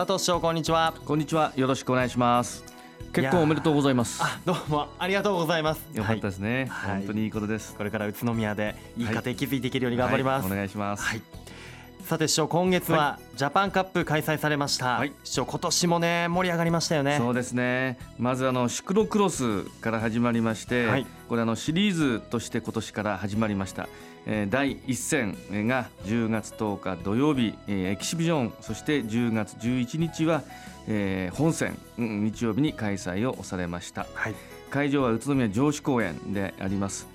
佐藤市長こんにちは。こんにちは。よろしくお願いします。結婚おめでとうございます。あどうもありがとうございます。よかったですね、はい。本当にいいことです。これから宇都宮でいい家庭築いていけるように頑張ります、はい。お願いします、はいさて市長今月はジャパンカップ開催されました、はい。市長今年もね盛り上がりましたよね。そうですね。まずあのシクロクロスから始まりまして、はい。これあのシリーズとして今年から始まりました、えー第1戦が10月10日土曜日、えーエキシビジョンそして10月11日は、えー本戦、うん日曜日に開催をされました。はい。会場は宇都宮城址公園であります、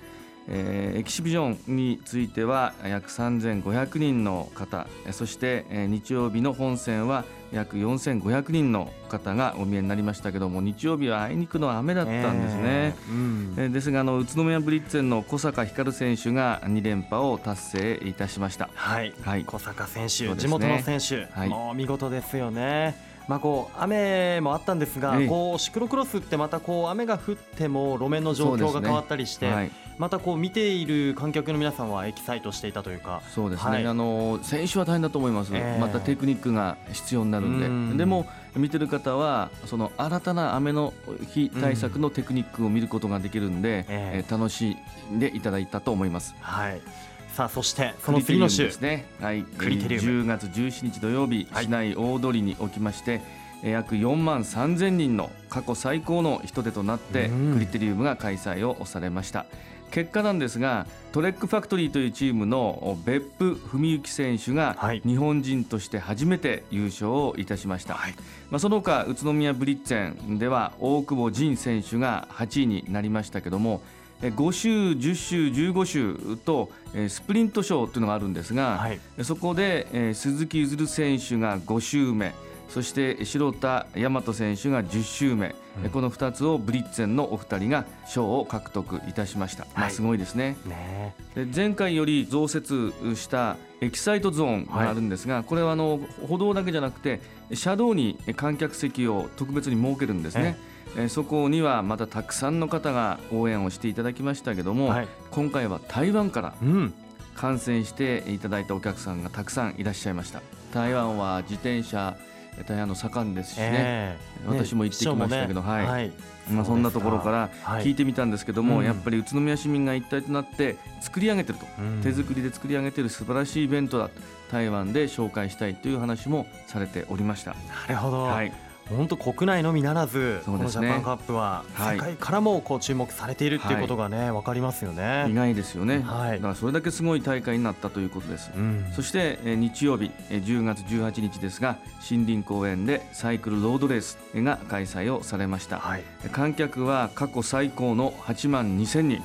えーエキシビジョンについては約3500人の方えーそして、えー日曜日の本戦は約4500人の方がお見えになりましたけども日曜日はあいにくの雨だったんですね、えーうん。えーですがあの宇都宮ブリッツェンの小坂光選手が2連覇を達成いたしました。はい、はい。小坂選手、ね。地元の選手、はい。もう見事ですよね。まあこう雨もあったんですが、ええ。こうシクロクロスってまたこう雨が降っても路面の状況が変わったりして、はい、またこう見ている観客の皆さんはエキサイトしていたというか、そうですね、はい。あの選手は大変だと思います、ええ。またテクニックが必要になるんで、うん。でも見てる方はその新たな雨の日対策のテクニックを見ることができるんで、ええ。えー楽しんでいただいたと思います。はい。さあそしてその次の週クリテリウムですね、はい、クリテリウム。10月17日土曜日、はい。市内大通りにおきまして、えー約4万3000人の過去最高の人出となって、うん。クリテリウムが開催をされました。結果なんですがトレックファクトリーというチームの別府文幸選手がはい。日本人として初めて優勝をいたしました、はい。まあ、その他宇都宮ブリッツェンでは大久保仁選手が8位になりましたけどもえ5周、10周、15周とえースプリント賞というのがあるんですが、はい。そこでえー鈴木譲選手が5周目そして白田大和選手が10周目、うん。この2つをブリッツェンのお二人が賞を獲得いたしました、まあ、はいすごいですね。ね。で前回より増設したエキサイトゾーンがあるんですが、これはあの歩道だけじゃなくて車道に観客席を特別に設けるんですね。えーそこにはまたたくさんの方が応援をしていただきましたけども、はい。今回は台湾からうん。観戦していただいたお客さんがたくさんいらっしゃいました。台湾は自転車えー大変あの盛んですしね、ええ。私も行ってきましたけどね。はい。はいまあ、そんなところからはい。聞いてみたんですけども、うん。やっぱり宇都宮市民が一体となって作り上げてると、うん。手作りで作り上げてる素晴らしいイベントだ台湾で紹介したいという話もされておりました。なるほど、はい、本当国内のみならず、ね。のジャパンカップははい。世界からもこう注目されているっていうことがね、わかりますよ意ね。外ですよね、はい。だからそれだけすごい大会になったということです。うん。そしてえー日曜日えー10月18日ですが森林公園でサイクルロードレースが開催をされました。はい。観客は過去最高の8万2000人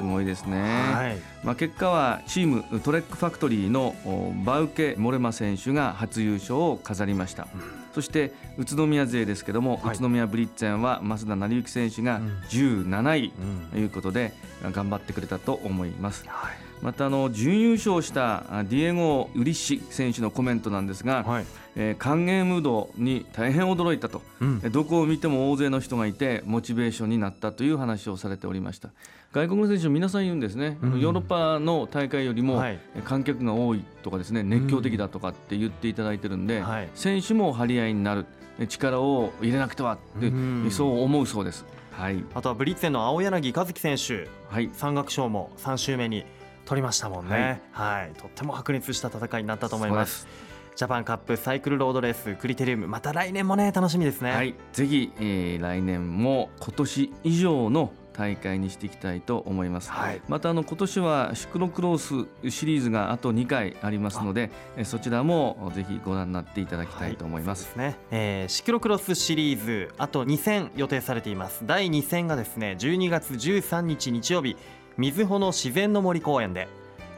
すごいですね、はい。まあ、結果はチームトレックファクトリーのおバウケ・モレマ選手が初優勝を飾りました。そして宇都宮勢ですけども、はい。宇都宮ブリッツェンは増田成幸選手がうん。17位うん。ということで頑張ってくれたと思います。はい。またあの準優勝したあディエゴ・ウリッシ選手のコメントなんですが、はい。えー歓迎ムードに大変驚いたと、うん。えーどこを見ても大勢の人がいてモチベーションになったという話をされておりました。外国の選手皆さん言うんですね、うん。ヨーロッパの大会よりも、観客が多いとかですね熱狂的だとかって言っていただいてるんで、はい。選手も張り合いになる。えー力を入れなくてはって、うん。そう思うそうです。はい。あとはブリッツェンの青柳和樹選手、はい。山岳賞も3周目に取りましたもんね。はい。とっても白熱した戦いになったと思います。ジャパンカップサイクルロードレースクリテリウムまた来年もね楽しみですね。はい、ぜひ、えー来年も今年以上の大会にしていきたいと思います。はいまたあの今年はシクロクロスシリーズがあと2回ありますので、えーそちらもぜひご覧になっていただきたいと思います。ですね、えーシクロクロスシリーズあと2戦予定されています第2戦がですね12月13日日曜日瑞穂の自然の森公園で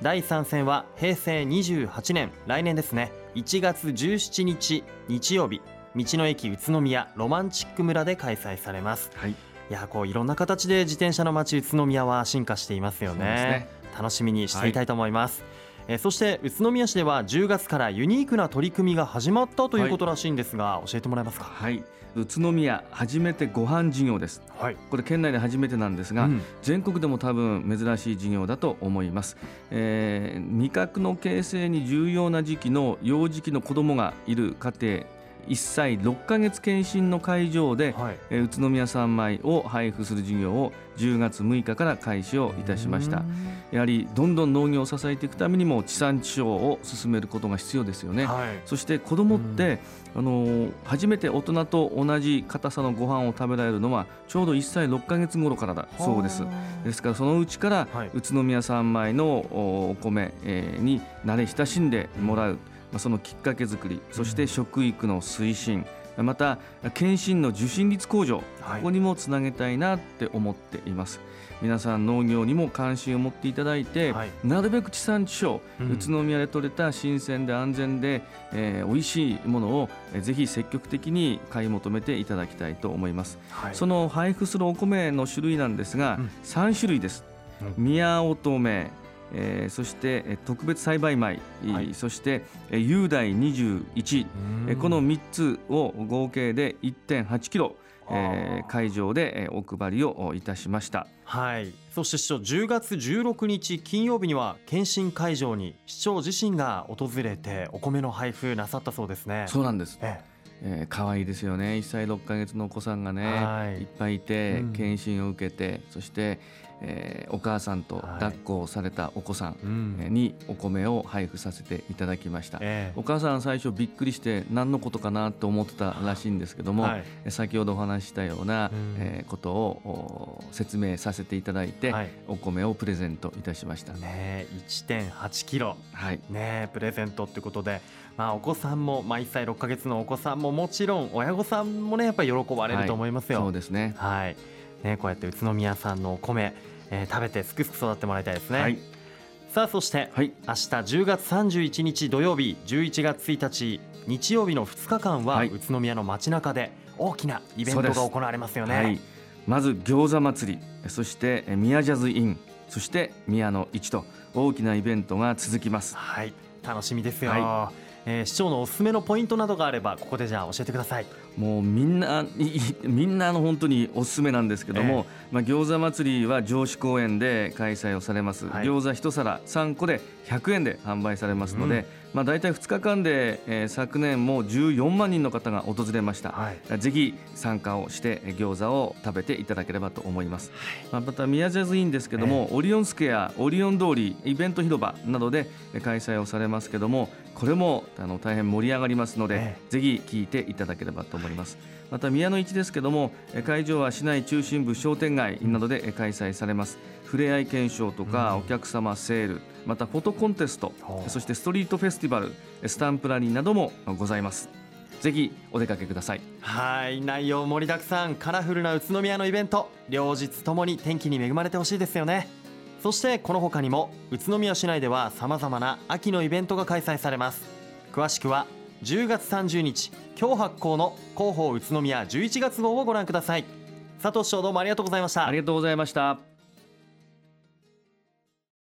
第3戦は平成28年来年ですね1月17日日曜日道の駅宇都宮ロマンチック村で開催されます。はい、いやこういろんな形で自転車の街宇都宮は進化していますよね。ね。楽しみにしていたいと思います、えーそして宇都宮市では10月からユニークな取り組みが始まったということらしいんですが、教えてもらえますか？はい、宇都宮初めてご飯事業です。はい。これ県内で初めてなんですが、うん。全国でも多分珍しい事業だと思います、えー味覚の形成に重要な時期の幼児期の子どもがいる家庭1歳6ヶ月検診の会場で、はい。えー宇都宮産米を配布する事業を10月6日から開始をいたしました。やはりどんどん農業を支えていくためにも地産地消を進めることが必要ですよね、はい。そして子どもって、あのー初めて大人と同じ硬さのご飯を食べられるのはちょうど1歳6ヶ月頃からだそうです。ですからそのうちからはい。宇都宮産米のおお米、えーに慣れ親しんでもらう、まあ、そのきっかけ作りそして食育の推進また検診の受診率向上、はい。ここにもつなげたいなって思っています。皆さん農業にも関心を持っていただいて、はい。なるべく地産地消、うん。宇都宮で採れた新鮮で安全で、えー、美味しいものを、えーぜひ積極的に買い求めていただきたいと思います。はい。その配布するお米の種類なんですが、うん。3種類です。う宮乙女、えーそしてえー特別栽培米、はい。そしてえー雄大21、えーこの3つを合計で1.8キロ、えー会場でえーお配りをいたしました。はい。そして市長10月16日金曜日には検診会場に市長自身が訪れてお米の配布なさったそうですね。そうなんです。ええ。ー、可愛いですよね。1歳6ヶ月のお子さんがね、はい。い、っぱいいて、うん。検診を受けてそして、えーお母さんとはい。抱っこをされたお子さんにお米を配布させていただきました。えお母さん最初びっくりして何のことかなと思ってたらしいんですけども、えはい。え先ほどお話ししたような、うん。えーことをお説明させていただいて、はい。お米をプレゼントいたしました。ねえ1.8キロ。はい、ねえプレゼントってことで、まあ、お子さんも、まあ、1歳6ヶ月のお子さんももちろん親御さんもねやっぱり喜ばれると思いますよ。そうですね。はい、ね、こうやって宇都宮産のお米、えー食べてすくすく育ってもらいたいですね。はい、さあそして、はい、明日10月31日土曜日11月1日日曜日の2日間は、はい宇都宮の街中で大きなイベントが行われますよね。はい、まず餃子祭り、そしてえ宮ジャズイン、そして宮の市と大きなイベントが続きます。はい楽しみですよ、はえー市長のおすすめのポイントなどがあればここでじゃあ教えてください。もうみんな みんなあの本当におすすめなんですけども、まあ餃子祭りは上司公園で開催をされます、はい。餃子一皿3個で100円で販売されますので、うんまあ大体2日間で、えー昨年も14万人の方が訪れました、はい。ぜひ参加をしてえー餃子を食べていただければと思います、まあまた宮ジャズインですけども、オリオンスクエアオリオン通りイベント広場などでえー開催をされますけどもこれもあの大変盛り上がりますので、え。ぜひ聞いていただければと思いますまた宮の市ですけどもえ会場は市内中心部商店街などでえ開催されます。ふれあい検証とか、うん。お客様セールまたフォトコンテストそしてストリートフェスティバルスタンプラリーなどもございます。ぜひお出かけください。はい内容盛りだくさん。カラフルな宇都宮のイベント。両日ともに天気に恵まれてほしいですよね。そしてこの他にも宇都宮市内ではさまざまな秋のイベントが開催されます。詳しくは10月30日今日発行の広報宇都宮11月号をご覧ください。佐藤市長どうもありがとうございました。ありがとうございました。